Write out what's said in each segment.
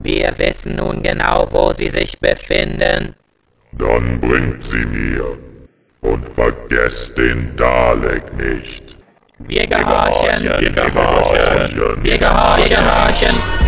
Wir wissen nun genau, wo sie sich befinden. Dann bringt sie mir. Und vergesst den Dalek nicht. Wir gehorchen, Wir gehorchen. wir gehorchen.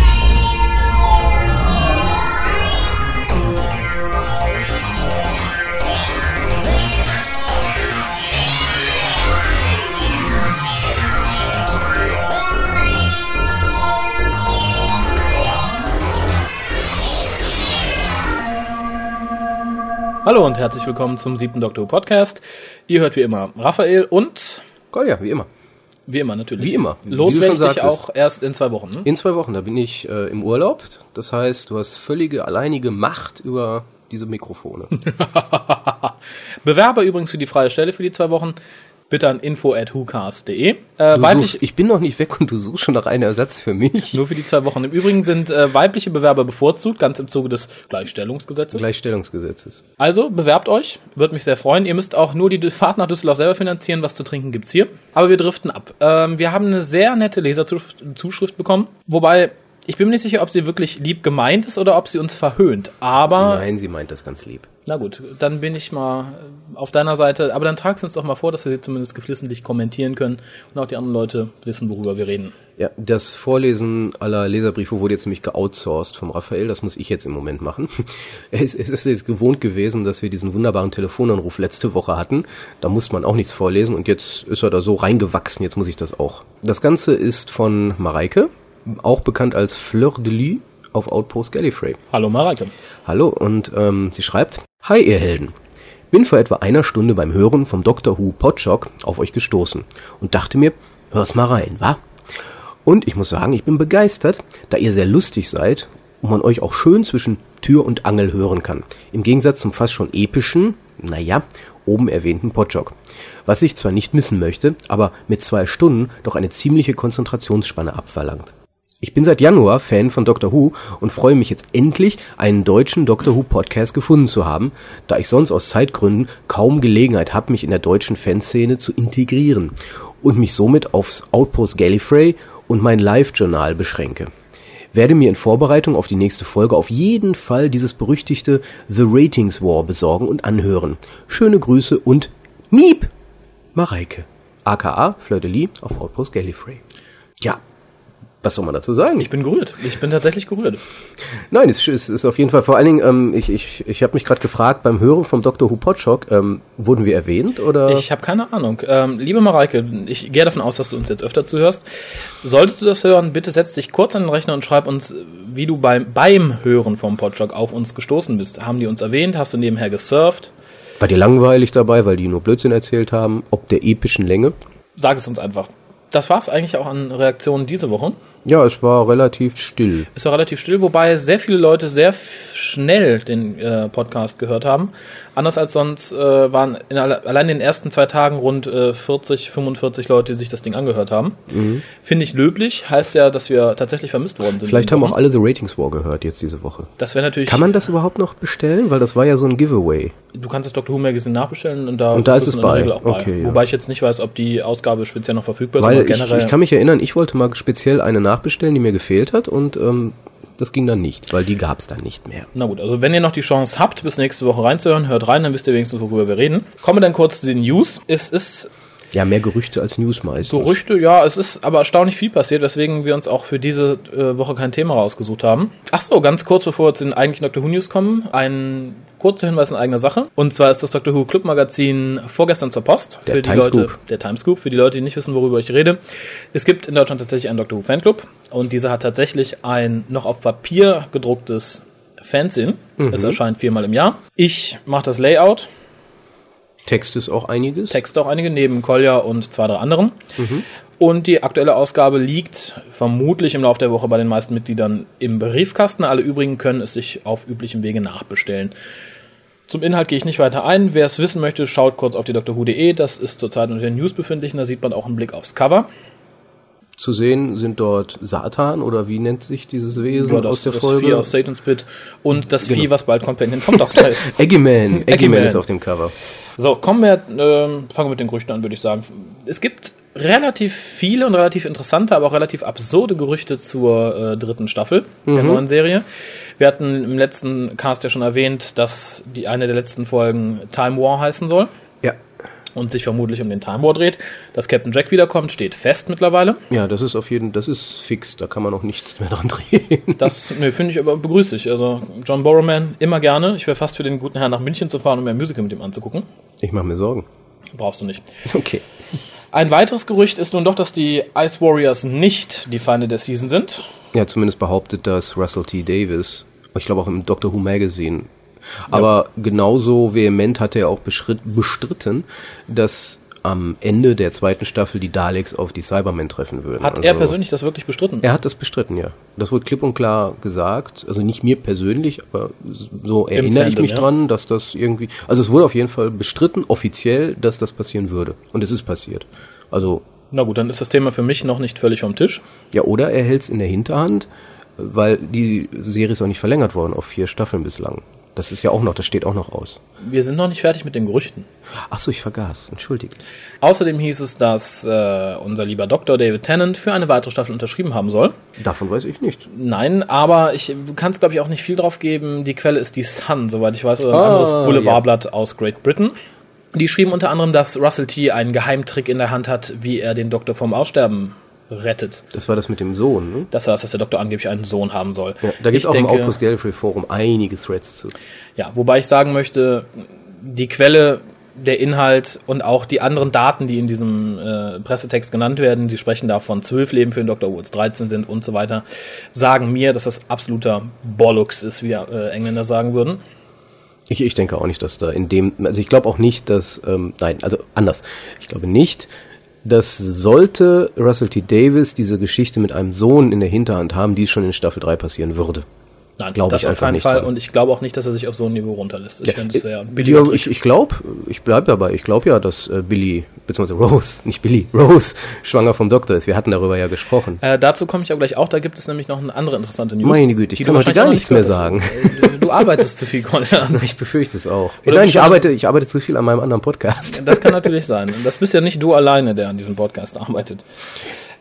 Hallo und herzlich willkommen zum siebten Doktor Podcast. Ihr hört wie immer Raphael und Kolja, wie immer. wie immer natürlich. Wie immer. Los werde ich dich auch erst in zwei Wochen. Ne? In zwei Wochen, da bin ich äh, im Urlaub. Das heißt, du hast völlige alleinige Macht über diese Mikrofone. Bewerber übrigens für die freie Stelle für die zwei Wochen. Bitte an info at whocast.de. Äh, weiblich, suchst, ich bin noch nicht weg und du suchst schon nach einem Ersatz für mich. nur für die zwei Wochen. Im Übrigen sind äh, weibliche Bewerber bevorzugt, ganz im Zuge des Gleichstellungsgesetzes. Gleichstellungsgesetzes. Also bewerbt euch, würde mich sehr freuen. Ihr müsst auch nur die Fahrt nach Düsseldorf selber finanzieren. Was zu trinken gibt's hier. Aber wir driften ab. Ähm, wir haben eine sehr nette Leserzuschrift bekommen. Wobei, ich bin mir nicht sicher, ob sie wirklich lieb gemeint ist oder ob sie uns verhöhnt. Aber, Nein, sie meint das ganz lieb. na gut, dann bin ich mal äh, auf deiner Seite. Aber dann trag sie uns doch mal vor, dass wir sie zumindest geflissentlich kommentieren können und auch die anderen Leute wissen, worüber wir reden. Ja, das Vorlesen aller Leserbriefe wurde jetzt nämlich geoutsourced vom Raphael. Das muss ich jetzt im Moment machen. Es, es ist jetzt gewohnt gewesen, dass wir diesen wunderbaren Telefonanruf letzte Woche hatten. Da muss man auch nichts vorlesen und jetzt ist er da so reingewachsen. Jetzt muss ich das auch. Das Ganze ist von Mareike, auch bekannt als Fleur de Lis auf Outpost Gallifrey. Hallo Mareike. Hallo und ähm, sie schreibt, Hi ihr Helden. Bin vor etwa einer Stunde beim Hören vom Dr. Who Podshock auf euch gestoßen und dachte mir, hör's mal rein, wa? Und ich muss sagen, ich bin begeistert, da ihr sehr lustig seid und man euch auch schön zwischen Tür und Angel hören kann. Im Gegensatz zum fast schon epischen, naja, oben erwähnten Podshock. Was ich zwar nicht missen möchte, aber mit zwei Stunden doch eine ziemliche Konzentrationsspanne abverlangt. Ich bin seit Januar Fan von Doctor Who und freue mich jetzt endlich, einen deutschen Doctor Who Podcast gefunden zu haben, da ich sonst aus Zeitgründen kaum Gelegenheit habe, mich in der deutschen Fanszene zu integrieren und mich somit aufs Outpost Gallifrey und mein Live-Journal beschränke. Werde mir in Vorbereitung auf die nächste Folge auf jeden Fall dieses berüchtigte The Ratings War besorgen und anhören. Schöne Grüße und Miep! Mareike, aka Fleur de Lis auf Outpost Gallifrey. Ja, was soll man dazu sagen? Ich bin gerührt. Ich bin tatsächlich gerührt. Nein, es ist, ist auf jeden Fall vor allen Dingen, ähm, ich, ich, ich habe mich gerade gefragt, beim Hören vom Dr. Who Podshock, ähm, wurden wir erwähnt oder? Ich habe keine Ahnung. Ähm, liebe Mareike, ich gehe davon aus, dass du uns jetzt öfter zuhörst. Solltest du das hören, bitte setz dich kurz an den Rechner und schreib uns, wie du beim, beim Hören vom Podstock auf uns gestoßen bist. Haben die uns erwähnt? Hast du nebenher gesurft? War dir langweilig dabei, weil die nur Blödsinn erzählt haben, ob der epischen Länge? Sag es uns einfach. Das war's eigentlich auch an Reaktionen diese Woche. Ja, es war relativ still. Es war relativ still, wobei sehr viele Leute sehr schnell den äh, Podcast gehört haben. Anders als sonst äh, waren in alle, allein in den ersten zwei Tagen rund äh, 40, 45 Leute, die sich das Ding angehört haben. Finde ich löblich. Heißt ja, dass wir tatsächlich vermisst worden sind. Mhm. Vielleicht haben auch alle The Ratings War gehört jetzt diese Woche. Das wäre natürlich. Kann man das überhaupt noch bestellen? Weil das war ja so ein Giveaway. Du kannst das Dr. Who Magazine nachbestellen und da, Und da ist es in der bei. Regel auch bei. Okay, ja. Wobei ich jetzt nicht weiß, ob die Ausgabe speziell noch verfügbar ist, Weil ich, generell. ich kann mich erinnern, ich wollte mal speziell eine nachbestellen, die mir gefehlt hat und ähm, das ging dann nicht, weil die gab es dann nicht mehr. Na gut, also wenn ihr noch die Chance habt, bis nächste Woche reinzuhören, hört rein, dann wisst ihr wenigstens, worüber wir reden. Kommen wir dann kurz zu den News. Es ist Ja, mehr Gerüchte als News meistens. Gerüchte, ja, es ist aber erstaunlich viel passiert, weswegen wir uns auch für diese äh, Woche kein Thema rausgesucht haben. Ach so, ganz kurz bevor wir zu den eigentlichen Doctor Who News kommen, ein kurzer Hinweis in eigener Sache. Und zwar ist das Doctor Who Club Magazin vorgestern zur Post. Der für die Timescoop. Leute, der Timescoop, für die Leute, die nicht wissen, worüber ich rede. Es gibt in Deutschland tatsächlich einen Doctor Who Fanclub und dieser hat tatsächlich ein noch auf Papier gedrucktes Fanzine. Es erscheint viermal im Jahr. Ich mache das Layout, Text ist auch einiges. Text auch einige, neben Kolja und zwei, drei anderen. Und die aktuelle Ausgabe liegt vermutlich im Laufe der Woche bei den meisten Mitgliedern im Briefkasten. Alle übrigen können es sich auf üblichem Wege nachbestellen. Zum Inhalt gehe ich nicht weiter ein. Wer es wissen möchte, schaut kurz auf die drhu.de. Das ist zurzeit unter den News befindlich. und Da sieht man auch einen Blick aufs Cover. Zu sehen sind dort Satan oder wie nennt sich dieses Wesen Ja, das, aus der das Folge? Vieh aus Satan's Pit und das Genau. Vieh, was bald Companion vom Doktor ist. Eggman. Eggman Eggman. ist auf dem Cover. So, kommen wir, ähm, fangen wir mit den Gerüchten an, würde ich sagen. Es gibt relativ viele und relativ interessante, aber auch relativ absurde Gerüchte zur äh, dritten Staffel der neuen Serie. Wir hatten im letzten Cast ja schon erwähnt, dass die eine der letzten Folgen Time War heißen soll. Und sich vermutlich um den Time War dreht. Dass Captain Jack wiederkommt, steht fest mittlerweile. Ja, das ist auf jeden das ist fix, da kann man auch nichts mehr dran drehen. Das nee, finde ich aber begrüße ich. Also John Borrowman immer gerne. Ich wäre fast für den guten Herrn nach München zu fahren, um mir ein Musical mit ihm anzugucken. Ich mache mir Sorgen. Brauchst du nicht. Okay. Ein weiteres Gerücht ist nun doch, dass die Ice Warriors nicht die Feinde der Season sind. Ja, zumindest behauptet das Russell T. Davis. Ich glaube auch im Doctor Who Magazine. Aber genauso vehement hat er auch bestritten, dass am Ende der zweiten Staffel die Daleks auf die Cybermen treffen würden. Hat Also- er persönlich das wirklich bestritten? Er hat das bestritten, ja. Das wurde klipp und klar gesagt. Also nicht mir persönlich, aber so erinnere ich mich ja. dran, dass das irgendwie. Also es wurde auf jeden Fall bestritten, offiziell, dass das passieren würde. Und es ist passiert. Also, Na gut, dann ist das Thema für mich noch nicht völlig vom Tisch. ja, oder er hält es in der Hinterhand, weil die Serie ist auch nicht verlängert worden auf vier Staffeln bislang. Das ist ja auch noch, das steht auch noch aus. Wir sind noch nicht fertig mit den Gerüchten. Ach so, ich vergaß. Entschuldigt. Außerdem hieß es, dass äh, unser lieber Dr. David Tennant für eine weitere Staffel unterschrieben haben soll. Davon weiß ich nicht. Nein, aber ich kann es, glaube ich, auch nicht viel drauf geben. Die Quelle ist die Sun, soweit ich weiß, oder ein Ah, anderes Boulevardblatt aus Great Britain. Die schrieben unter anderem, dass Russell T. einen Geheimtrick in der Hand hat, wie er den Doktor vom Aussterben rettet. Das war das mit dem Sohn, ne? Das heißt, dass der Doktor angeblich einen Sohn haben soll. Ja, da gibt es auch im denke- Outpost Gallifrey Forum einige Threads zu. Ja, wobei ich sagen möchte, die Quelle, der Inhalt und auch die anderen Daten, die in diesem äh, Pressetext genannt werden, die sprechen da von zwölf Leben für den Dr. Who, 13 sind und so weiter, sagen mir, dass das absoluter Bollocks ist, wie äh, Engländer sagen würden. Ich, ich denke auch nicht, dass da in dem, also ich glaube auch nicht, dass, ähm, nein, also anders. Ich glaube nicht, dass sollte Russell T. Davis diese Geschichte mit einem Sohn in der Hinterhand haben, die schon in Staffel 3 passieren würde. Nein, Glaube ich auf einfach keinen nicht Fall. dran. Und ich glaube auch nicht, dass er sich auf so ein Niveau runterlässt. Ich finde es sehr ja, Trick. ich ich glaube, ich bleibe dabei, ich glaube ja, dass äh, Billy, beziehungsweise Rose, nicht Billy, Rose, schwanger vom Doktor ist. Wir hatten darüber ja gesprochen. Äh, dazu komme ich aber gleich auch. Da gibt es nämlich noch eine andere interessante News. Meine Güte, ich kann heute gar nichts nicht mehr hast. Äh, Du arbeitest zu viel, Colin. Ich befürchte es auch. Oder Nein, ich arbeite, ich arbeite zu viel an meinem anderen Podcast. Das kann natürlich sein. Und das bist ja nicht du alleine, der an diesem Podcast arbeitet.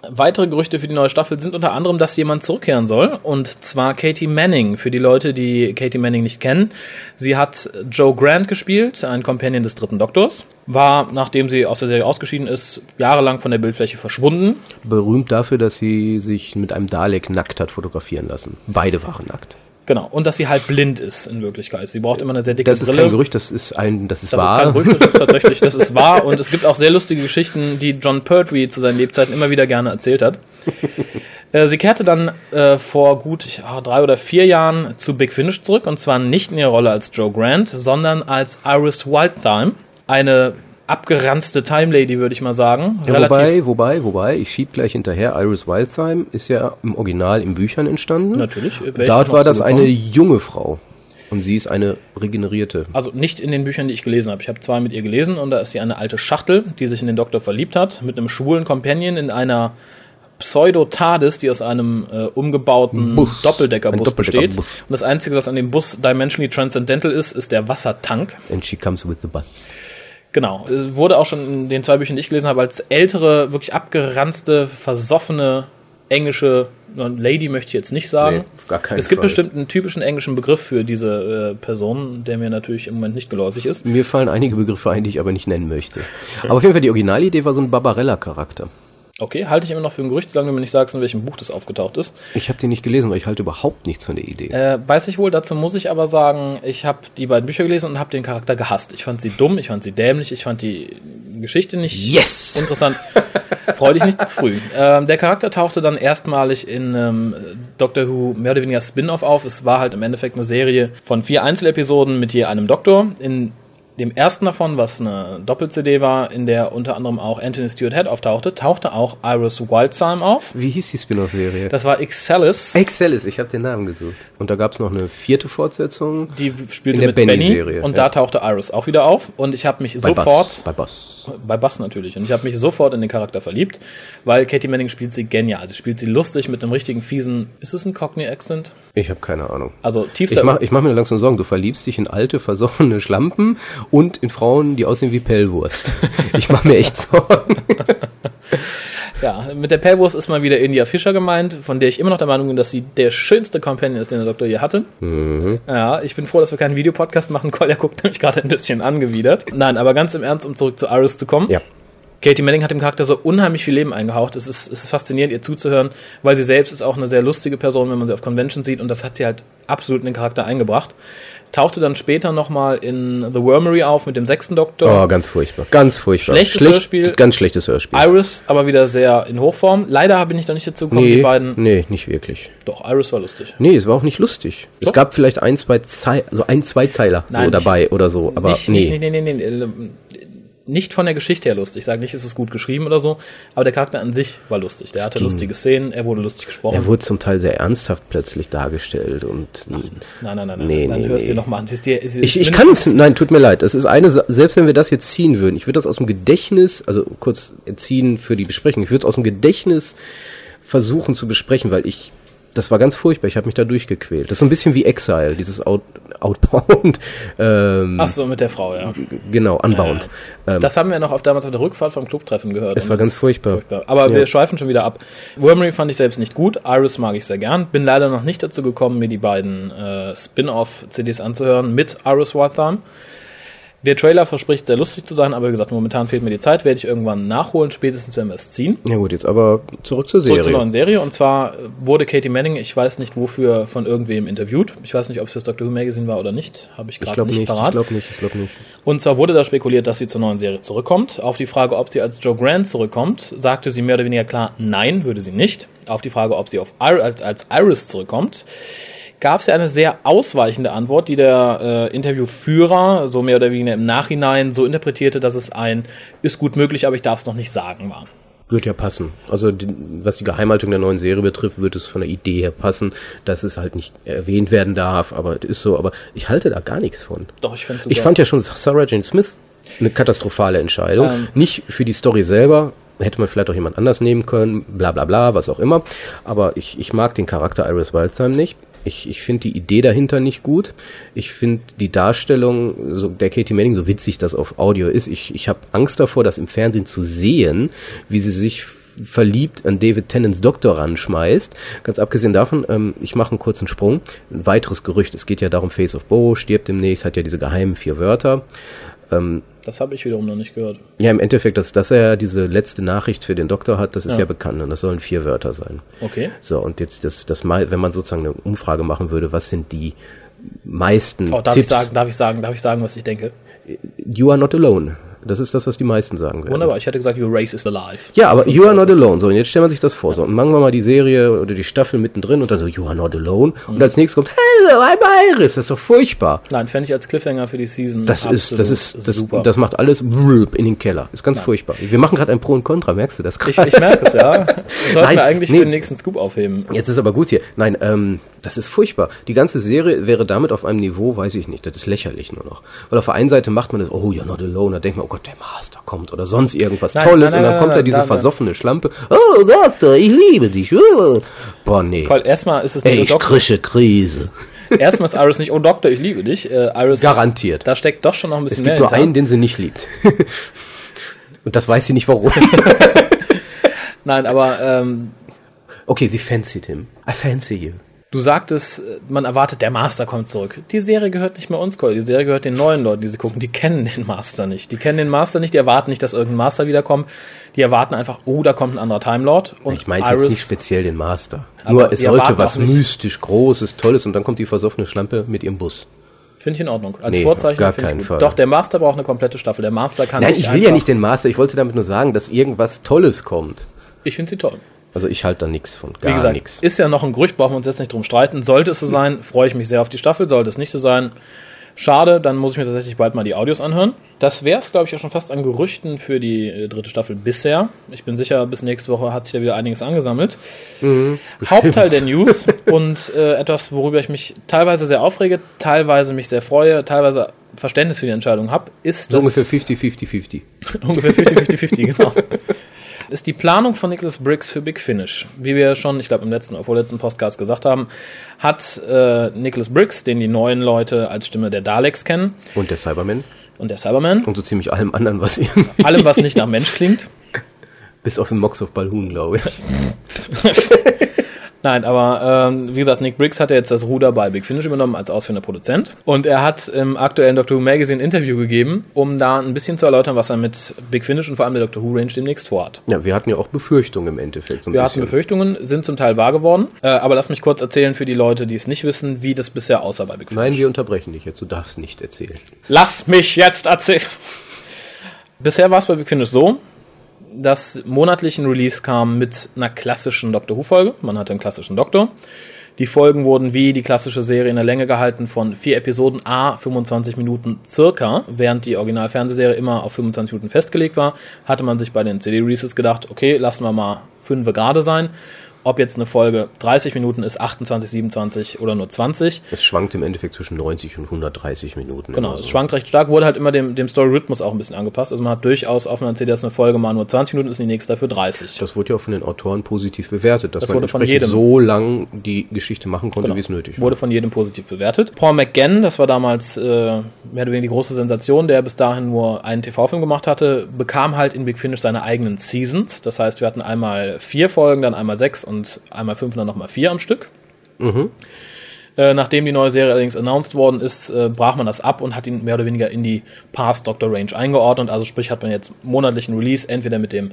Weitere Gerüchte für die neue Staffel sind unter anderem, dass jemand zurückkehren soll. Und zwar Katie Manning. Für die Leute, die Katie Manning nicht kennen. Sie hat Joe Grant gespielt, ein Companion des dritten Doktors. War, nachdem sie aus der Serie ausgeschieden ist, jahrelang von der Bildfläche verschwunden. Berühmt dafür, dass sie sich mit einem Dalek nackt hat fotografieren lassen. Beide waren nackt. Genau. Und dass sie halt blind ist in Wirklichkeit. Sie braucht immer eine sehr dicke Das ist Brille. kein Gerücht, das ist ein, das ist Das wahr. ist kein Gerücht, das ist tatsächlich, das ist wahr. Und es gibt auch sehr lustige Geschichten, die John Pertwee zu seinen Lebzeiten immer wieder gerne erzählt hat. Äh, Sie kehrte dann äh, vor gut ja, drei oder vier Jahren zu Big Finish zurück und zwar nicht in ihrer Rolle als Joe Grant, sondern als Iris Wildthyme, eine abgeranzte Time Lady, würde ich mal sagen. Ja, wobei, wobei, wobei, ich schieb gleich hinterher. Iris Wildthyme ist ja im Original in Büchern entstanden. Natürlich, Dort war das eine junge Frau. Und sie ist eine regenerierte. Also nicht in den Büchern, die ich gelesen habe. Ich habe zwei mit ihr gelesen und da ist sie eine alte Schachtel, die sich in den Doktor verliebt hat, mit einem schwulen Companion in einer Pseudo-TARDIS, die aus einem äh, umgebauten Bus. Doppeldeckerbus Ein besteht. Doppeldeckerbus. Und das Einzige, was an dem Bus dimensionally transcendental ist, ist der Wassertank. And she comes with the bus. Genau. Wurde auch schon in den zwei Büchern, die ich gelesen habe, als ältere, wirklich abgeranzte, versoffene englische Lady möchte ich jetzt nicht sagen. Nee, auf gar keinen es gibt Fall. bestimmt einen typischen englischen Begriff für diese äh, Person, der mir natürlich im Moment nicht geläufig ist. Mir fallen einige Begriffe ein, die ich aber nicht nennen möchte. Aber auf jeden Fall, die Originalidee war so ein Barbarella-Charakter. Okay, halte ich immer noch für ein Gerücht, solange du mir nicht sagst, in welchem Buch das aufgetaucht ist. Ich habe den nicht gelesen, weil ich halte überhaupt nichts von der Idee. Äh, weiß ich wohl, dazu muss ich aber sagen, ich habe die beiden Bücher gelesen und habe den Charakter gehasst. Ich fand sie dumm, ich fand sie dämlich, ich fand die Geschichte nicht Yes! interessant. Freu dich nicht zu früh. Ähm, der Charakter tauchte dann erstmalig in ähm, Doctor Who mehr oder weniger Spin-off auf. Es war halt im Endeffekt eine Serie von vier Einzelepisoden mit je einem Doktor. In dem ersten davon, was eine Doppel-CD war, in der unter anderem auch Anthony Stewart Head auftauchte, tauchte auch Iris Wildthyme auf. Wie hieß die Spin-off-Serie? Das war Excelis. Excelis, ich habe den Namen gesucht. Und da gab es noch eine vierte Fortsetzung. Die spielte In der mit Benny, Benny-Serie, und ja. da tauchte Iris auch wieder auf und ich habe mich Bei sofort Buzz. Bei Boss. bei Bass natürlich und ich habe mich sofort in den Charakter verliebt, weil Katie Manning spielt sie genial. Sie spielt sie lustig mit einem richtigen fiesen, ist es ein Cockney Accent? Ich habe keine Ahnung. Also tiefster ich mach mir langsam Sorgen. Du verliebst dich in alte, versoffene Schlampen und in Frauen, die aussehen wie Pellwurst. Ich mache mir echt Sorgen. Ja, mit der Pellwurst ist mal wieder India Fischer gemeint, von der ich immer noch der Meinung bin, dass sie der schönste Companion ist, den der Doktor je hatte. Ja, ich bin froh, dass wir keinen Videopodcast machen. Kolja guckt nämlich gerade ein bisschen angewidert. Nein, aber ganz im Ernst, um zurück zu Iris zu kommen. Ja. Katie Manning hat dem Charakter so unheimlich viel Leben eingehaucht. Es ist, es ist faszinierend, ihr zuzuhören, weil sie selbst ist auch eine sehr lustige Person, wenn man sie auf Convention sieht. Und das hat sie halt absolut in den Charakter eingebracht. Tauchte dann später nochmal in The Wormery auf mit dem sechsten Doktor. Oh, ganz furchtbar. Ganz furchtbar. Schlechtes Hörspiel. Ganz schlechtes Hörspiel. Iris aber wieder sehr in Hochform. Leider bin ich noch nicht dazu gekommen, die nee, beiden. nee, nicht wirklich. Doch, Iris war lustig. Nee, es war auch nicht lustig. Doch. Es gab vielleicht ein, zwei Zei also ein, zwei Zeiler so Nein, dabei oder so, aber nicht, nee. nicht, nee, nee, nee, nee, nicht von der Geschichte her lustig. Ich sage nicht, es ist gut geschrieben oder so, aber der Charakter an sich war lustig. Der hatte ging. lustige Szenen, er wurde lustig gesprochen. Er wurde zum Teil sehr ernsthaft plötzlich dargestellt und nein, nein, nein, nein, Nee, dann nee, hörst nee. dir nochmal an. Sie ist dir, sie ich, ich kann es, nein, tut mir leid. Das ist eine, selbst wenn wir das jetzt ziehen würden, ich würde das aus dem Gedächtnis, also kurz ziehen für die Besprechung, ich würde es aus dem Gedächtnis versuchen zu besprechen, weil ich, das war ganz furchtbar, ich habe mich da durchgequält. Das ist so ein bisschen wie Exile, dieses Out, Outbound, ähm, Ach so, mit der Frau, ja. genau, Unbound. Ähm, Das haben wir noch auf damals auf der Rückfahrt vom Clubtreffen gehört. Es war ganz ist furchtbar. Aber Ja. wir schweifen schon wieder ab. Wormery fand ich selbst nicht gut. Iris mag ich sehr gern. Bin leider noch nicht dazu gekommen, mir die beiden äh, Spin-off-CDs anzuhören mit Iris Wathan. Der Trailer verspricht sehr lustig zu sein, aber wie gesagt, momentan fehlt mir die Zeit, werde ich irgendwann nachholen, spätestens wenn wir es ziehen. ja gut, jetzt aber zurück zur Zurück Serie. zur neuen Serie. Und zwar äh, wurde Katie Manning, ich weiß nicht wofür, von irgendwem interviewt. Ich weiß nicht, ob es fürs Doctor Who Magazine war oder nicht. Habe ich ich gerade nicht, nicht, ich parat. glaube nicht, ich glaube nicht. Und zwar wurde da spekuliert, dass sie zur neuen Serie zurückkommt. Auf die Frage, ob sie als Joe Grant zurückkommt, sagte sie mehr oder weniger klar, nein, würde sie nicht. Auf die Frage, ob sie auf Ir als, als Iris zurückkommt, gab es ja eine sehr ausweichende Antwort, die der äh, Interviewführer so mehr oder weniger im Nachhinein so interpretierte, dass es ein ist gut möglich, aber ich darf es noch nicht sagen war. Wird ja passen. Also die, was die Geheimhaltung der neuen Serie betrifft, wird es von der Idee her passen, dass es halt nicht erwähnt werden darf, aber es ist so, aber ich halte da gar nichts von. Doch, ich finde Ich fand ja schon Sarah Jane Smith eine katastrophale Entscheidung. Ähm. Nicht für die Story selber, hätte man vielleicht auch jemand anders nehmen können, bla bla bla, was auch immer. Aber ich, ich mag den Charakter Iris Wildtime nicht. Ich, ich finde die Idee dahinter nicht gut. Ich finde die Darstellung so der Katie Manning, so witzig das auf Audio ist, ich, ich habe Angst davor, das im Fernsehen zu sehen, wie sie sich verliebt an David Tennants Doktor ranschmeißt. Ganz abgesehen davon, ähm, ich mache einen kurzen Sprung. Ein weiteres Gerücht, es geht ja darum, Face of Bo stirbt demnächst, hat ja diese geheimen vier Wörter. Das habe ich wiederum noch nicht gehört. Ja, im Endeffekt, dass, dass er diese letzte Nachricht für den Doktor hat, das ist ja, Ja. bekannt und das sollen vier Wörter sein. Okay. So, und jetzt, das, das mal, wenn man sozusagen eine Umfrage machen würde, was sind die meisten Oh, darf Tipps? ich sagen, darf ich sagen, darf ich sagen, was ich denke? You are not alone. Das ist das, was die meisten sagen werden. Wunderbar, ich hätte gesagt, your race is alive. Ja, aber you are not alone. So, und jetzt stellen wir sich das vor. So, und machen wir mal die Serie oder die Staffel mittendrin und dann so, you are not alone. Mhm. Und als nächstes kommt, hello, I'm Iris. Das ist doch furchtbar. Nein, fände ich als Cliffhanger für die Season Das ist, das ist, das, super. das macht alles in den Keller. Ist ganz furchtbar. Wir machen gerade ein Pro und Contra, merkst du das? ich, ich merke es, ja. Sollten Nein, wir eigentlich nee. für den nächsten Scoop aufheben. Jetzt ist aber gut hier. Nein, ähm, das ist furchtbar. Die ganze Serie wäre damit auf einem Niveau, weiß ich nicht, das ist lächerlich nur noch. Weil auf der einen Seite macht man das, oh, you're not alone, da denkt man, oh Gott, der Master kommt oder sonst irgendwas Nein, Tolles nein, und dann nein, kommt nein, da nein, diese nein, nein. versoffene Schlampe, oh Doktor, ich liebe dich. Oh. Boah, nee. Weil erstmal ist es Ey, nicht ich oh, Doktor. krische Krise. Erstmal ist Iris nicht, oh Doktor, ich liebe dich. Äh, Iris Garantiert. Ist, da steckt doch schon noch ein Es bisschen gibt mehr nur hinter. einen, den sie nicht liebt. und das weiß sie nicht warum. Nein, aber ähm, okay, sie fancied him. I fancy you. Du sagtest, man erwartet, der Master kommt zurück. Die Serie gehört nicht mehr uns, Cole. Die Serie gehört den neuen Leuten, die sie gucken. Die kennen den Master nicht. Die kennen den Master nicht, die erwarten nicht, dass irgendein Master wiederkommt. Die erwarten einfach, oh, da kommt ein anderer Time Lord. Und Ich meinte Iris, jetzt nicht speziell den Master. Nur es sollte was mystisch, Großes, Tolles und dann kommt die versoffene Schlampe mit ihrem Bus. Finde ich in Ordnung. Als Nee, Vorzeichen gar ich keinen gut. Fall. Doch, der Master braucht eine komplette Staffel. Der Master kann Nein, nicht ich will ja nicht den Master, ich wollte damit nur sagen, dass irgendwas Tolles kommt. Ich finde sie toll. Also ich halte da nichts von, Wie gar gesagt, nichts. ist ja noch ein Gerücht, brauchen wir uns jetzt nicht drum streiten. Sollte es so sein, freue ich mich sehr auf die Staffel. Sollte es nicht so sein, schade, dann muss ich mir tatsächlich bald mal die Audios anhören. Das wäre es, glaube ich, auch schon fast an Gerüchten für die äh, dritte Staffel bisher. Ich bin sicher, bis nächste Woche hat sich da wieder einiges angesammelt. Mhm. Hauptteil der News und äh, etwas, worüber ich mich teilweise sehr aufrege, teilweise mich sehr freue, teilweise Verständnis für die Entscheidung habe, ist So das ungefähr 50-50-50. ungefähr 50-50-50, genau. Ist die Planung von Nicholas Briggs für Big Finish. Wie wir schon, ich glaube, im letzten oder vorletzten Podcast gesagt haben, hat äh, Nicholas Briggs, den die neuen Leute als Stimme der Daleks kennen Und der Cyberman und der Cyberman, und so ziemlich allem anderen, was irgendwie... allem, was nicht nach Mensch klingt, Bis auf den Mox of Balhoon, glaube ich. Nein, aber ähm, wie gesagt, Nick Briggs hat ja jetzt das Ruder bei Big Finish übernommen als ausführender Produzent. Und er hat im aktuellen Doctor Who Magazine ein Interview gegeben, um da ein bisschen zu erläutern, was er mit Big Finish und vor allem der Doctor Who Range demnächst vorhat. Ja, wir hatten ja auch Befürchtungen im Endeffekt. So Wir hatten bisschen. Befürchtungen, sind zum Teil wahr geworden. Äh, aber lass mich kurz erzählen für die Leute, die es nicht wissen, wie das bisher aussah bei Big Finish. Nein, wir unterbrechen dich jetzt. Du darfst nicht erzählen. Lass mich jetzt erzählen. Bisher war es bei Big Finish so, dass monatlich Release kam mit einer klassischen Doctor Who-Folge. Man hatte einen klassischen Doktor. Die Folgen wurden wie die klassische Serie in der Länge gehalten von vier Episoden A 25 Minuten circa, während die Original-Fernsehserie immer auf 25 Minuten festgelegt war, hatte man sich bei den CD-Releases gedacht, okay, lassen wir mal fünf gerade sein. Ob jetzt eine Folge 30 Minuten ist, 28, 27 oder nur 20. Es schwankt im Endeffekt zwischen 90 und 130 Minuten. Genau, immer es so. schwankt recht stark, wurde halt immer dem, dem Story-Rhythmus auch ein bisschen angepasst. Also man hat durchaus auf einer CD, dass eine Folge mal nur 20 Minuten ist, und die nächste dafür 30. Das wurde ja auch von den Autoren positiv bewertet, dass Das man wurde von jedem. so lang die Geschichte machen konnte, Genau. wie es nötig war. Wurde von jedem positiv bewertet. Paul McGann, das war damals äh, mehr oder weniger die große Sensation, der bis dahin nur einen TV-Film gemacht hatte, bekam halt in Big Finish seine eigenen Seasons. Das heißt, wir hatten einmal vier Folgen, dann einmal sechs und einmal fünf und dann nochmal vier am Stück. Äh, nachdem die neue Serie allerdings announced worden ist, äh, brach man das ab und hat ihn mehr oder weniger in die Past Doctor Range eingeordnet. Also sprich hat man jetzt monatlichen Release, entweder mit dem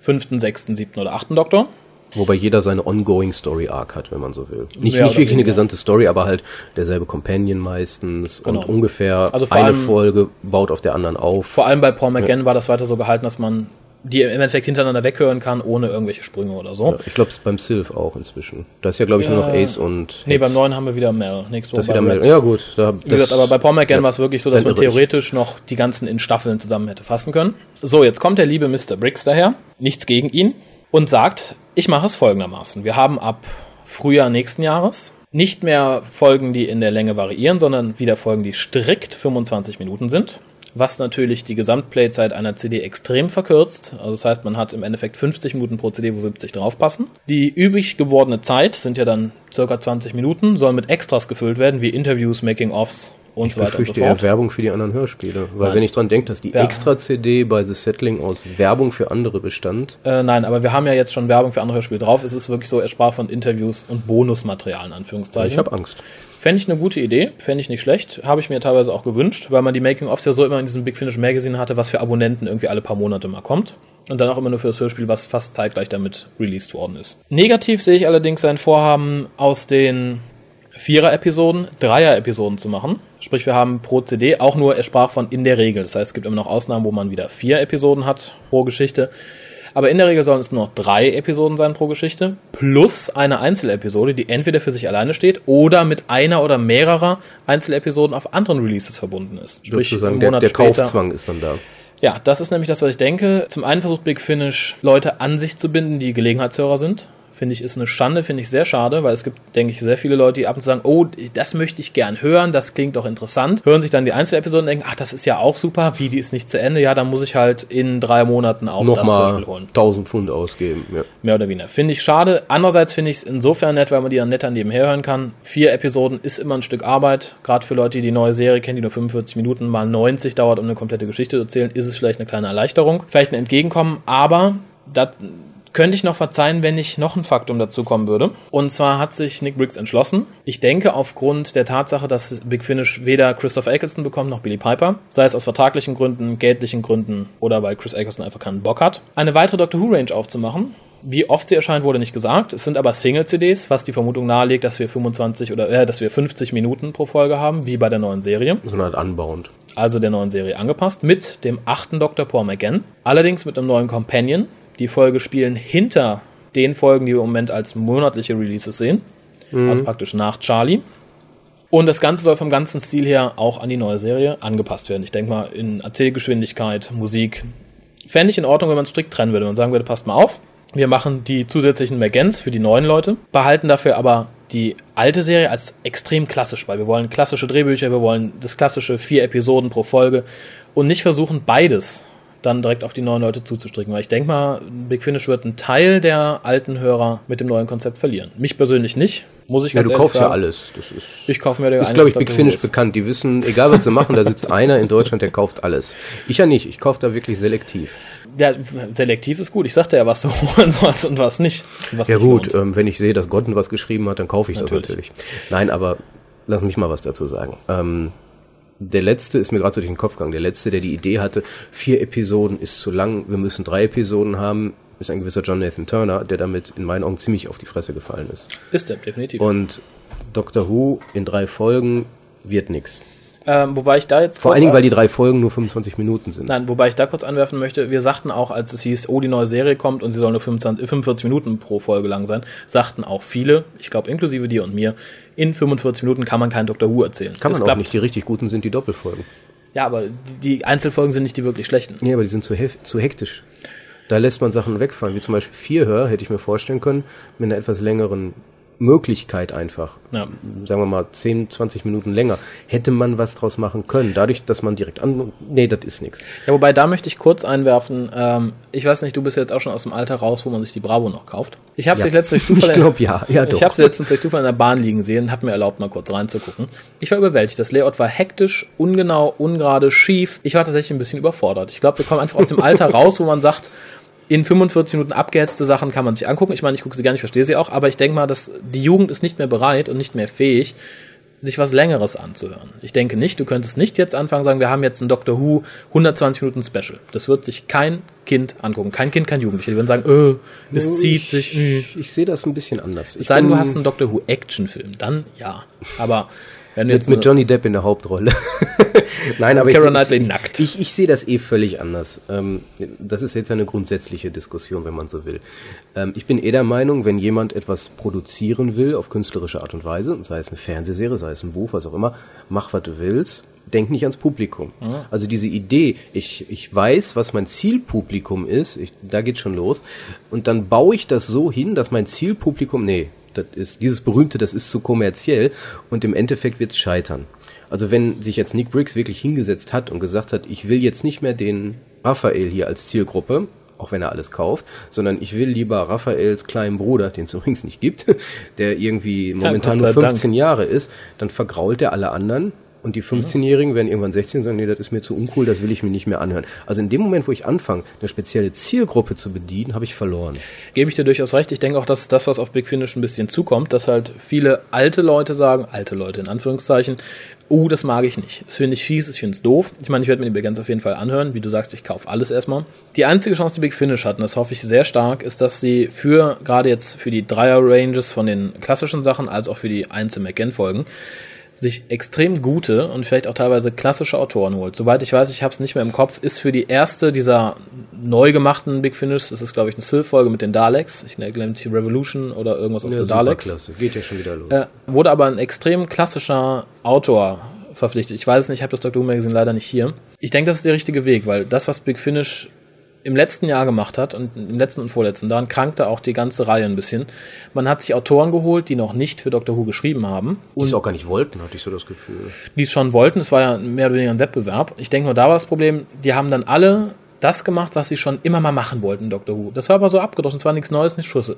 fünften, sechsten, siebten oder achten Doktor. Wobei jeder seine ongoing Story Arc hat, wenn man so will. Nicht, nicht wirklich eine gesamte Story, aber halt derselbe Companion meistens Genau. und ungefähr Also eine allem- Folge baut auf der anderen auf. Vor allem bei Paul McGann war das weiter so gehalten, dass man die im Endeffekt hintereinander weghören kann, ohne irgendwelche Sprünge oder so. Ja, ich glaube, es ist beim Sylph auch inzwischen. Da ist ja, glaube ich, nur noch Ja. Ace und Nee, Hex. beim neuen haben wir wieder Mel. Nächste Woche Das wieder Mel. Red. Ja gut, da, Wie gesagt, aber bei Paul McGann ja. war es wirklich so, dass man irre ich. theoretisch noch die ganzen in Staffeln zusammen hätte fassen können. So, jetzt kommt der liebe Mr. Briggs daher, nichts gegen ihn, und sagt, ich mache es folgendermaßen. Wir haben ab Frühjahr nächsten Jahres nicht mehr Folgen, die in der Länge variieren, sondern wieder Folgen, die strikt 25 Minuten sind. Was natürlich die Gesamtplayzeit einer CD extrem verkürzt. Also das heißt, man hat im Endeffekt 50 Minuten pro CD, wo 70 draufpassen. Die übrig gewordene Zeit sind ja dann circa 20 Minuten, soll mit Extras gefüllt werden, wie Interviews, Making-ofs und Ich so weiter und so befürchte eher. Werbung für die anderen Hörspiele. Weil Nein. wenn ich dran denke, dass die Ja. Extra-CD bei The Settling aus Werbung für andere bestand, Äh, nein, aber wir haben ja jetzt schon Werbung für andere Hörspiele drauf. Es ist wirklich so, er sprach von Interviews und Bonusmaterial in Anführungszeichen. ich habe Angst. Fände ich eine gute Idee, fände ich nicht schlecht. Habe ich mir teilweise auch gewünscht, weil man die Making-ofs ja so immer in diesem Big Finish Magazine hatte, was für Abonnenten irgendwie alle paar Monate mal kommt. Und dann auch immer nur für das Hörspiel, was fast zeitgleich damit released worden ist. Negativ sehe ich allerdings sein Vorhaben, aus den Vierer-Episoden Dreier-Episoden zu machen. Sprich, wir haben pro CD auch nur, er sprach von in der Regel. Das heißt, es gibt immer noch Ausnahmen, wo man wieder vier Episoden hat pro Geschichte. Aber in der Regel sollen es nur noch drei Episoden sein pro Geschichte, plus eine Einzelepisode, die entweder für sich alleine steht oder mit einer oder mehrerer Einzelepisoden auf anderen Releases verbunden ist. Sozusagen einen der, der Kaufzwang ist dann da. Ja, das ist nämlich das, was ich denke. Zum einen versucht Big Finish, Leute an sich zu binden, die Gelegenheitshörer sind. Finde ich, ist eine Schande, finde ich sehr schade, weil es gibt, denke ich, sehr viele Leute, die ab und zu sagen, oh, das möchte ich gern hören, das klingt doch interessant. Hören sich dann die Einzelepisoden und denken, ach, das ist ja auch super, wie, die ist nicht zu Ende, ja, dann muss ich halt in drei Monaten auch das Nochmal holen. 1000 Pfund ausgeben. Ja. Mehr oder weniger. Finde ich schade. Andererseits finde ich es insofern nett, weil man die dann netter nebenher hören kann. Vier Episoden ist immer ein Stück Arbeit. Gerade für Leute, die die neue Serie kennen, die nur 45 Minuten mal 90 dauert, um eine komplette Geschichte zu erzählen, ist es vielleicht eine kleine Erleichterung. Vielleicht ein Entgegenkommen, aber das könnte ich noch verzeihen, wenn nicht noch ein Faktum dazu kommen würde. Und zwar hat sich Nick Briggs entschlossen. Ich denke, aufgrund der Tatsache, dass Big Finish weder Christopher Eccleston bekommt noch Billy Piper, sei es aus vertraglichen Gründen, geldlichen Gründen oder weil Chris Eccleston einfach keinen Bock hat, eine weitere Doctor Who Range aufzumachen. Wie oft sie erscheint, wurde nicht gesagt. Es sind aber Single-CDs, was die Vermutung nahelegt, dass wir 25 oder äh, dass wir 50 Minuten pro Folge haben, wie bei der neuen Serie So eine Art anbauend. also der neuen Serie angepasst, mit dem achten Dr. Paul McGann. Allerdings mit einem neuen Companion. Die Folge spielen hinter den Folgen, die wir im Moment als monatliche Releases sehen. Also praktisch nach Charlie. Und das Ganze soll vom ganzen Stil her auch an die neue Serie angepasst werden. Ich denke mal, in Erzählgeschwindigkeit, Musik. Fände ich in Ordnung, wenn man es strikt trennen würde. Man sagen würde, passt mal auf. Wir machen die zusätzlichen McGanns für die neuen Leute, behalten dafür aber die alte Serie als extrem klassisch bei. Wir wollen klassische Drehbücher, wir wollen das klassische vier Episoden pro Folge und nicht versuchen, beides dann direkt auf die neuen Leute zuzustricken. Weil ich denke mal, Big Finish wird einen Teil der alten Hörer mit dem neuen Konzept verlieren. Mich persönlich nicht, muss ich Ja, ganz du kaufst ja sagen. alles. Das ist, Ich kaufe mir der ist glaube ich, Big Finish bekannt. Die wissen, egal was sie machen, da sitzt einer in Deutschland, der kauft alles. Ich ja nicht. Ich kaufe da wirklich selektiv. Ja, selektiv ist gut. Ich sagte ja, was du holen sollst und was nicht. Was Ja gut, ähm, wenn ich sehe, dass Gotten was geschrieben hat, dann kaufe ich Natürlich. das natürlich. Nein, aber lass mich mal was dazu sagen. Ähm, der letzte ist mir gerade so durch den Kopf gegangen. Der letzte, der die Idee hatte, vier Episoden ist zu lang, wir müssen drei Episoden haben, ist ein gewisser John Nathan Turner, der damit in meinen Augen ziemlich auf die Fresse gefallen ist. Ist der, definitiv. Und Doctor Who in drei Folgen wird nix. Ähm, wobei ich da jetzt Vor allen Dingen, weil die drei Folgen nur 25 Minuten sind. Nein, wobei ich da kurz anwerfen möchte, wir sagten auch, als es hieß, oh, die neue Serie kommt und sie soll nur 25, 45 Minuten pro Folge lang sein, sagten auch viele, ich glaube inklusive dir und mir, in 45 Minuten kann man keinen Doctor Who erzählen. Kann Es man auch nicht. Die richtig guten sind die Doppelfolgen. Ja, aber die, Einzelfolgen sind nicht die wirklich schlechten. Nee, aber die sind zu, zu hektisch. Da lässt man Sachen wegfallen, wie zum Beispiel Vierhör, hätte ich mir vorstellen können, mit einer etwas längeren Möglichkeit einfach. Ja. Sagen wir mal 10, 20 Minuten länger. Hätte man was draus machen können. Dadurch, dass man direkt an... Nee, das ist nichts. Ja, wobei da möchte ich kurz einwerfen, ähm, ich weiß nicht, du bist jetzt auch schon aus dem Alter raus, wo man sich die Bravo noch kauft. Ich habe Ja. sie letztens durch Zufall... Ich glaube ja. Ja, doch. Ich habe sie letztens durch Zufall in der Bahn liegen sehen und habe mir erlaubt, mal kurz reinzugucken. Ich war überwältigt. Das Layout war hektisch, ungenau, ungerade, schief. Ich war tatsächlich ein bisschen überfordert. Ich glaube, wir kommen einfach aus dem Alter raus, wo man sagt, in 45 Minuten abgehetzte Sachen kann man sich angucken. Ich meine, ich gucke sie gerne, ich verstehe sie auch, aber ich denke mal, dass die Jugend ist nicht mehr bereit und nicht mehr fähig, sich was Längeres anzuhören. Ich denke nicht, du könntest nicht jetzt anfangen, sagen, wir haben jetzt ein Doctor Who 120 Minuten Special. Das wird sich kein Kind angucken. Kein Kind, kein Jugendlicher. Die würden sagen, äh, es zieht sich. Mh. Ich, ich sehe das ein bisschen anders. Es sei denn, du hast einen Doctor Who Actionfilm, dann ja. Aber wenn mit, jetzt mit Johnny Depp in der Hauptrolle. Nein, aber Keira ich, ich, nackt. Ich, ich sehe das eh völlig anders. Ähm, das ist jetzt eine grundsätzliche Diskussion, wenn man so will. Ähm, ich bin eh der Meinung, wenn jemand etwas produzieren will auf künstlerische Art und Weise, sei es eine Fernsehserie, sei es ein Buch, was auch immer, mach was du willst. Denk nicht ans Publikum. Also diese Idee, ich, ich weiß, was mein Zielpublikum ist, ich, da geht schon los. Und dann baue ich das so hin, dass mein Zielpublikum, nee, das ist dieses berühmte, das ist zu kommerziell und im Endeffekt wird's scheitern. Also wenn sich jetzt Nick Briggs wirklich hingesetzt hat und gesagt hat, ich will jetzt nicht mehr den Raphael hier als Zielgruppe, auch wenn er alles kauft, sondern ich will lieber Raphaels kleinen Bruder, den es übrigens nicht gibt, der irgendwie momentan Gott nur sei 15 Jahre ist, dann vergrault er alle anderen und die 15-Jährigen werden irgendwann 16 und sagen, nee, das ist mir zu uncool, das will ich mir nicht mehr anhören. Also in dem Moment, wo ich anfange, eine spezielle Zielgruppe zu bedienen, habe ich verloren. Gebe ich dir durchaus recht. Ich denke auch, dass das, was auf Big Finish ein bisschen zukommt, dass halt viele alte Leute sagen, alte Leute in Anführungszeichen, uh, das mag ich nicht. Das finde ich fies, ich finde es doof. Ich meine, ich werde mir die Big Guns auf jeden Fall anhören. Wie du sagst, ich kaufe alles erstmal. Die einzige Chance, die Big Finish hat, und das hoffe ich sehr stark, ist, dass sie für, gerade jetzt für die Dreier-Ranges von den klassischen Sachen, als auch für die Einzel-McGann-Folgen, sich extrem gute und vielleicht auch teilweise klassische Autoren holt. Soweit ich weiß, ich habe es nicht mehr im Kopf, ist für die erste dieser neu gemachten Big Finish, das ist glaube ich eine Sylph-Folge mit den Daleks, ich nenne sie Revolution oder irgendwas auf Ja, der Daleks, superklasse. Geht ja schon wieder los. äh, wurde aber ein extrem klassischer Autor verpflichtet. Ich weiß es nicht, ich habe das Dr. Who Magazine leider nicht hier. Ich denke, das ist der richtige Weg, weil das, was Big Finish im letzten Jahr gemacht hat und im letzten und vorletzten, daran krankte auch die ganze Reihe ein bisschen. Man hat sich Autoren geholt, die noch nicht für Doctor Who geschrieben haben Die es auch gar nicht wollten, hatte ich so das Gefühl. die es schon wollten. Es war ja mehr oder weniger ein Wettbewerb. Ich denke nur, da war das Problem, die haben dann alle das gemacht, was sie schon immer mal machen wollten, Doctor Who. Das war aber so abgedroschen, es war nichts Neues, nichts Frisches.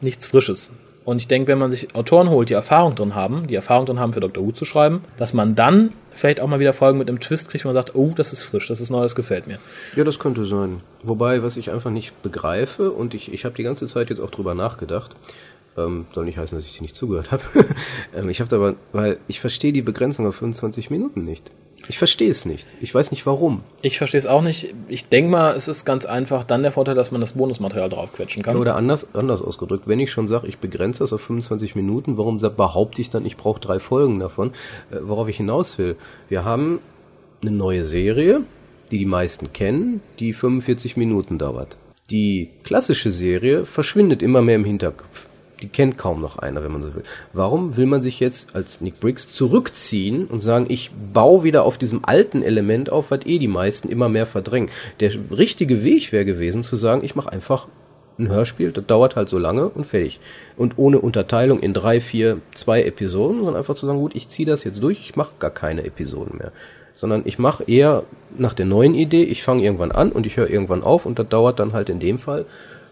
Nichts Frisches. Und ich denke, wenn man sich Autoren holt, die Erfahrung drin haben, die Erfahrung drin haben, für Doctor Who zu schreiben, dass man dann vielleicht auch mal wieder Folgen mit einem Twist kriegt, wo man sagt, oh, das ist frisch, das ist neu, das gefällt mir. Ja, das könnte sein. Wobei, was ich einfach nicht begreife, und ich, ich habe die ganze Zeit jetzt auch drüber nachgedacht, ähm, soll nicht heißen, dass ich dir nicht zugehört habe. ähm, ich habe aber, weil ich verstehe die Begrenzung auf 25 Minuten nicht. Ich verstehe es nicht. Ich weiß nicht warum. Ich verstehe es auch nicht. Ich denke mal, es ist ganz einfach dann der Vorteil, dass man das Bonusmaterial draufquetschen kann. Oder anders, anders ausgedrückt, wenn ich schon sage, ich begrenze das auf 25 Minuten, warum behaupte ich dann, ich brauche drei Folgen davon? Äh, worauf ich hinaus will. Wir haben eine neue Serie, die die meisten kennen, die 45 Minuten dauert. Die klassische Serie verschwindet immer mehr im Hinterkopf. Die kennt kaum noch einer, wenn man so will. Warum will man sich jetzt als Nick Briggs zurückziehen und sagen, ich baue wieder auf diesem alten Element auf, was eh die meisten immer mehr verdrängen? Der richtige Weg wäre gewesen, zu sagen, ich mache einfach ein Hörspiel, das dauert halt so lange und fertig. Und ohne Unterteilung in drei, vier, zwei Episoden, sondern einfach zu sagen, gut, ich ziehe das jetzt durch, ich mache gar keine Episoden mehr. Sondern ich mache eher nach der neuen Idee, ich fange irgendwann an und ich höre irgendwann auf und das dauert dann halt in dem Fall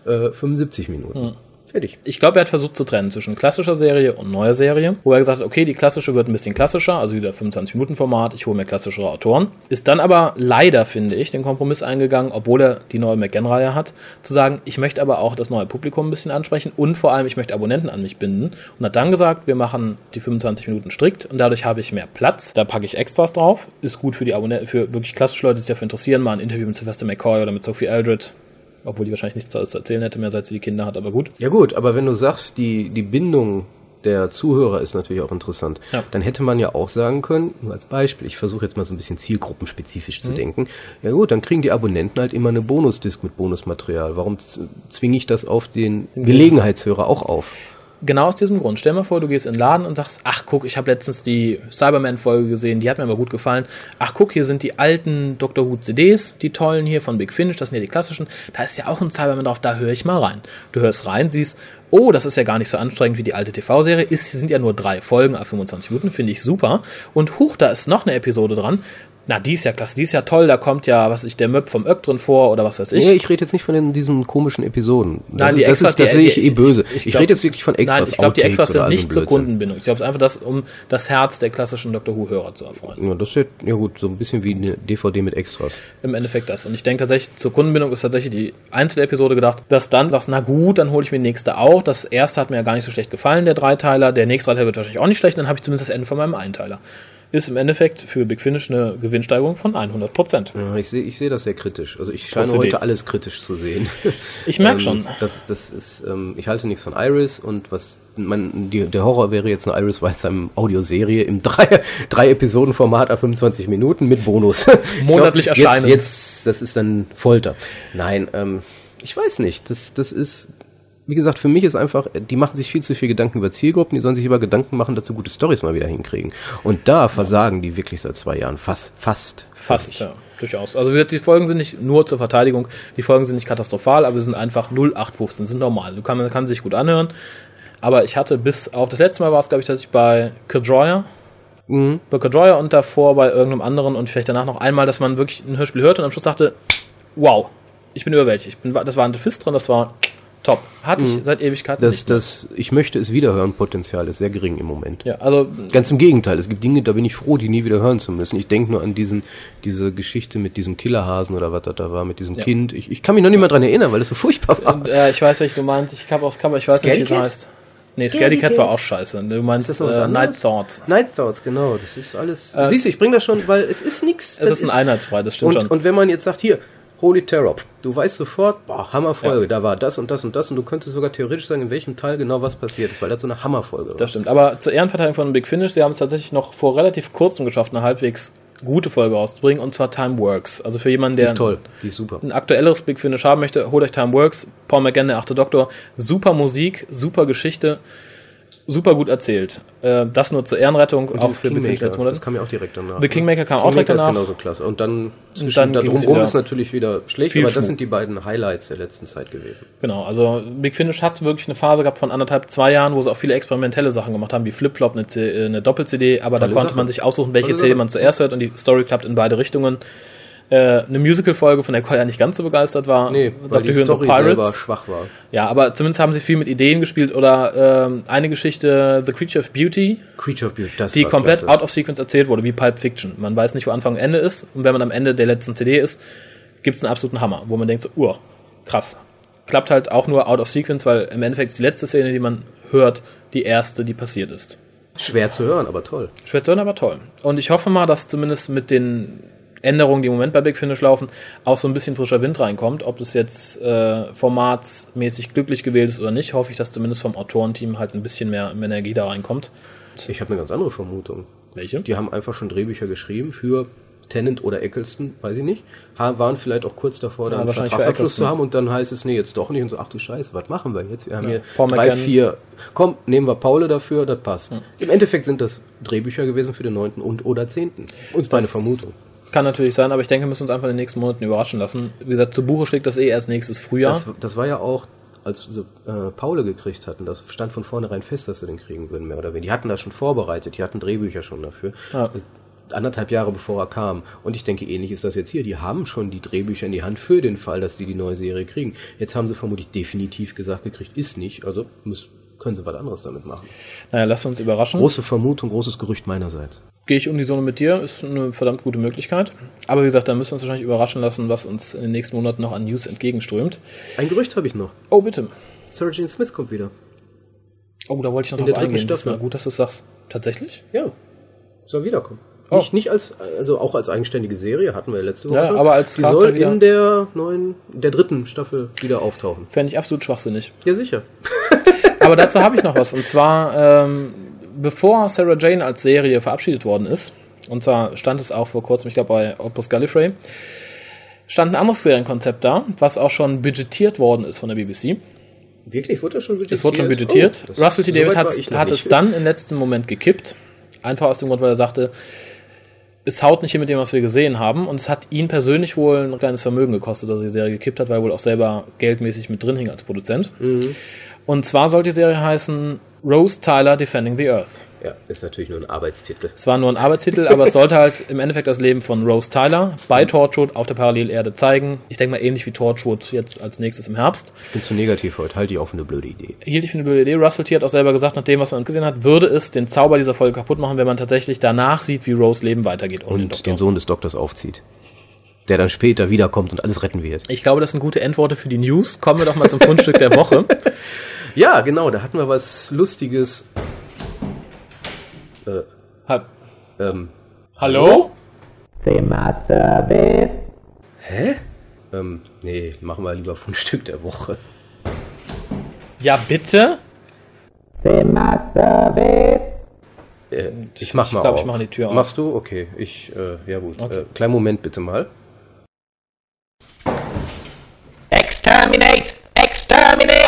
äh, 75 Minuten. Fertig. Ich glaube, er hat versucht zu trennen zwischen klassischer Serie und neuer Serie, wo er gesagt hat, okay, die klassische wird ein bisschen klassischer, also wieder 25-Minuten-Format, ich hole mir klassischere Autoren. Ist dann aber leider, finde ich, den Kompromiss eingegangen, obwohl er die neue McGann-Reihe hat, zu sagen, ich möchte aber auch das neue Publikum ein bisschen ansprechen und vor allem, ich möchte Abonnenten an mich binden. Und hat dann gesagt, wir machen die 25 Minuten strikt und dadurch habe ich mehr Platz. Da packe ich Extras drauf. Ist gut für die Abonnenten, für wirklich klassische Leute, die sich dafür interessieren, mal ein Interview mit Sylvester McCoy oder mit Sophie Eldred obwohl die wahrscheinlich nichts zu erzählen hätte mehr, seit sie die Kinder hat, aber gut. Ja gut, aber wenn du sagst, die, die Bindung der Zuhörer ist natürlich auch interessant, Ja. dann hätte man ja auch sagen können, nur als Beispiel, ich versuche jetzt mal so ein bisschen zielgruppenspezifisch zu denken, ja gut, dann kriegen die Abonnenten halt immer eine Bonusdisk mit Bonusmaterial. Warum zwinge ich das auf den Gelegenheitshörer auch auf? Genau aus diesem Grund. Stell dir mal vor, du gehst in den Laden und sagst, ach guck, ich habe letztens die Cyberman-Folge gesehen, die hat mir aber gut gefallen. Ach guck, hier sind die alten Dr. Who CDs, die tollen hier von Big Finish, das sind ja die klassischen. Da ist ja auch ein Cyberman drauf, da höre ich mal rein. Du hörst rein, siehst, oh, das ist ja gar nicht so anstrengend wie die alte TV-Serie. Ist, sind ja nur drei Folgen, a 25 Minuten, finde ich super. Und huch, da ist noch eine Episode dran. Na, die ist ja klasse, die ist ja toll, da kommt ja, was ich, der Möb vom Öck drin vor oder was weiß ich. Nee, ich rede jetzt nicht von den, diesen komischen Episoden. Das, Nein, die ist, das, Extras, ist, das die- sehe ich eh böse. ich- Ich, ich glaub- rede jetzt wirklich von Extras. Nein, ich glaube, die Extras sind nicht zur. Kundenbindung. Ich glaube, es ist einfach das, um das Herz der klassischen Dr. Who-Hörer zu erfreuen. Ja, das ist ja, ja gut, so ein bisschen wie eine DVD mit Extras. Im Endeffekt das. Und ich denke tatsächlich, zur Kundenbindung ist tatsächlich die Einzelepisode gedacht, dass dann sagst, na gut, dann hole ich mir die nächste auch. Das erste hat mir ja gar nicht so schlecht gefallen, der Dreiteiler. Der nächste Dreiteiler wird wahrscheinlich auch nicht schlecht, dann habe ich zumindest das Ende von meinem Einteiler. Ist im Endeffekt für Big Finish eine Gewinnsteigerung von 100 Prozent. Ja, ich sehe ich sehe das sehr kritisch. Also ich scheine heute alles kritisch zu sehen. Ich merk Ähm, schon. Das, das ist, ähm, ich halte nichts von Iris und was man, die, der Horror wäre jetzt eine Iris White seinem Audioserie im drei, drei Episoden Format auf 25 Minuten mit Bonus. Ich Monatlich glaub, erscheinen. Jetzt, jetzt, das ist dann Folter. Nein, ähm, ich weiß nicht. Das, das ist, wie gesagt, für mich ist einfach, die machen sich viel zu viel Gedanken über Zielgruppen, die sollen sich über Gedanken machen, sie gute Stories mal wieder hinkriegen. Und da versagen die wirklich seit zwei Jahren fast, fast. Fast, ja, durchaus. Also die Folgen sind nicht nur zur Verteidigung, die Folgen sind nicht katastrophal, aber sie sind einfach 0815, sind normal. Du kann, man kann sich gut anhören. Aber ich hatte bis auf das letzte Mal war es, glaube ich, dass ich bei Kedroyer, Mhm. bei Kedroyer und davor bei irgendeinem anderen und vielleicht danach noch einmal, dass man wirklich ein Hörspiel hört und am Schluss dachte, wow, ich bin überwältigt. Ich bin, das war ein Fist drin, das war top. Hatte ich seit Ewigkeiten Das, nicht. das, ich möchte es wiederhören, Potenzial ist sehr gering im Moment. Ja, also Ganz im Gegenteil, es gibt Dinge, da bin ich froh, die nie wieder hören zu müssen. Ich denke nur an diesen, diese Geschichte mit diesem Killerhasen oder was das da war, mit diesem Ja. Kind. Ich, ich kann mich noch nicht mal dran erinnern, weil es so furchtbar war. Und, äh, ich weiß, welches du meinst. Ich habe aus Cover, ich weiß Scaredy nicht, wie es heißt. Nee, Scaredy Cat war auch scheiße. Du meinst das äh? Night Thoughts. Night Thoughts, genau, das ist alles. Äh, siehst du, ich bringe das schon, weil es ist nichts. Es ist ein Einheitsbrei, das stimmt und, schon. und wenn man jetzt sagt, hier, Holy Terror, du weißt sofort, boah, Hammerfolge, da war das und das und das und du könntest sogar theoretisch sagen, in welchem Teil genau was passiert ist, weil das so eine Hammerfolge war. Das stimmt. Aber zur Ehrenverteidigung von Big Finish, sie haben es tatsächlich noch vor relativ kurzem geschafft, eine halbwegs gute Folge rauszubringen, und zwar Time Works. Also für jemanden, die der ist toll, die ist super. ein aktuelleres Big Finish haben möchte, holt euch Time Works. Paul McGann, der achte Doktor. Super Musik, super Geschichte, super gut erzählt. Äh, das nur zur Ehrenrettung, auch Dieses für Kingmaker, letzten Monat. das kam ja auch direkt danach. The Kingmaker kam auch direkt Kingmaker danach. ist genauso klasse. Und dann dann da drumherum ist natürlich wieder schlecht, aber das Schmuck. sind die beiden Highlights der letzten Zeit gewesen. Genau, also Big Finish hat wirklich eine Phase gehabt von anderthalb, zwei Jahren, wo sie auch viele experimentelle Sachen gemacht haben, wie Flip-Flop, eine, äh, eine Doppel-CD, aber Tolle da konnte Sache. man sich aussuchen, welche Tolle CD man zuerst hört und die Story klappt in beide Richtungen. Äh, eine Musical-Folge, von der Cole ja nicht ganz so begeistert war. Nee, weil die Who Story selber schwach war. Ja, aber zumindest haben sie viel mit Ideen gespielt oder ähm, eine Geschichte, The Creature of Beauty, Creature of Beauty, das die komplett klasse. out of sequence erzählt wurde, wie Pulp Fiction. Man weiß nicht, wo Anfang und Ende ist. Und wenn man am Ende der letzten CD ist, gibt es einen absoluten Hammer, wo man denkt so, uah, krass. Klappt halt auch nur out of sequence, weil im Endeffekt ist die letzte Szene, die man hört, die erste, die passiert ist. Schwer zu hören, aber toll. Schwer zu hören, aber toll. Und ich hoffe mal, dass zumindest mit den Änderungen, die im Moment bei Big Finish laufen, auch so ein bisschen frischer Wind reinkommt. Ob das jetzt äh, formatsmäßig glücklich gewählt ist oder nicht, hoffe ich, dass zumindest vom Autorenteam halt ein bisschen mehr, Energie da reinkommt. Ich habe eine ganz andere Vermutung. Welche? Die haben einfach schon Drehbücher geschrieben für Tennant oder Eccleston, weiß ich nicht. Waren vielleicht auch kurz davor, dann Ja, einen Vertragsabschluss zu haben und dann heißt es, nee, jetzt doch nicht. Und so, ach du Scheiße, was machen wir jetzt? Wir haben hier Paul drei, McGann. vier. Komm, nehmen wir Paule dafür, das passt. Im Endeffekt sind das Drehbücher gewesen für den neunten und oder zehnten. Und meine Vermutung. Kann natürlich sein, aber ich denke, wir müssen uns einfach in den nächsten Monaten überraschen lassen. Wie gesagt, zu Buche schlägt das eh erst nächstes Frühjahr. Das, das war ja auch, als sie äh, Paule gekriegt hatten, das stand von vornherein fest, dass sie den kriegen würden, mehr oder weniger. Die hatten das schon vorbereitet, die hatten Drehbücher schon dafür. Ja. anderthalb Jahre bevor er kam. Und ich denke, ähnlich ist das jetzt hier. Die haben schon die Drehbücher in die Hand für den Fall, dass die die neue Serie kriegen. Jetzt haben sie vermutlich definitiv gesagt gekriegt, ist nicht. Also muss, können sie was anderes damit machen. Naja, lass uns überraschen. Große Vermutung, großes Gerücht meinerseits. Gehe ich um die Sonne mit dir, ist eine verdammt gute Möglichkeit. Aber wie gesagt, da müssen wir uns wahrscheinlich überraschen lassen, was uns in den nächsten Monaten noch an News entgegenströmt. Ein Gerücht habe ich noch. Oh, bitte. Sergeant Smith kommt wieder. Oh, da wollte ich noch In drauf der dritten eingehen. Das war gut, dass du es sagst. Tatsächlich? Ja, soll wiederkommen. Oh. Nicht, nicht als, also auch als eigenständige Serie, hatten wir ja letzte Woche Ja, schon. aber als Die Charakter soll in der neuen, der dritten Staffel wieder auftauchen. Fände ich absolut schwachsinnig. Ja, sicher. Aber dazu habe ich noch was. Und zwar, ähm, bevor Sarah Jane als Serie verabschiedet worden ist, und zwar stand es auch vor kurzem, ich glaube bei Opus Gallifrey, stand ein anderes Serienkonzept da, was auch schon budgetiert worden ist von der BBC. Wirklich, wurde das schon budgetiert? Es wurde schon budgetiert. Oh, Russell T. so David hat, hat es dann im letzten Moment gekippt. Einfach aus dem Grund, weil er sagte, es haut nicht hin mit dem, was wir gesehen haben. Und es hat ihn persönlich wohl ein kleines Vermögen gekostet, dass er die Serie gekippt hat, weil er wohl auch selber geldmäßig mit drin hing als Produzent. Mhm. Und zwar sollte die Serie heißen Rose Tyler Defending the Earth. Ja, ist natürlich nur ein Arbeitstitel. Es war nur ein Arbeitstitel, aber es sollte halt im Endeffekt das Leben von Rose Tyler bei Torchwood auf der Parallelerde zeigen. Ich denke mal ähnlich wie Torchwood jetzt als nächstes im Herbst. Ich bin zu negativ heute, halte ich auch für eine blöde Idee. hielt ich für eine blöde Idee. Russell T. hat auch selber gesagt, nach dem, was man gesehen hat, würde es den Zauber dieser Folge kaputt machen, wenn man tatsächlich danach sieht, wie Rose Leben weitergeht. Und Doktor. den Sohn des Doktors aufzieht. Der dann später wiederkommt und alles retten wird. Ich glaube, das sind gute Endworte für die News. Kommen wir doch mal zum Fundstück der Woche. Ja, genau, da hatten wir was Lustiges. Ha Ähm, Hallo? Zimmerservice. ähm, nee, machen wir lieber Fundstück der Woche. Ja, bitte? Zimmerservice. Äh, ich mach ich mal glaub, auf. ich mach die Tür auf. Machst du? Okay, ich, äh, ja gut. Okay. Äh, kleinen Moment bitte mal. Exterminate. Exterminate.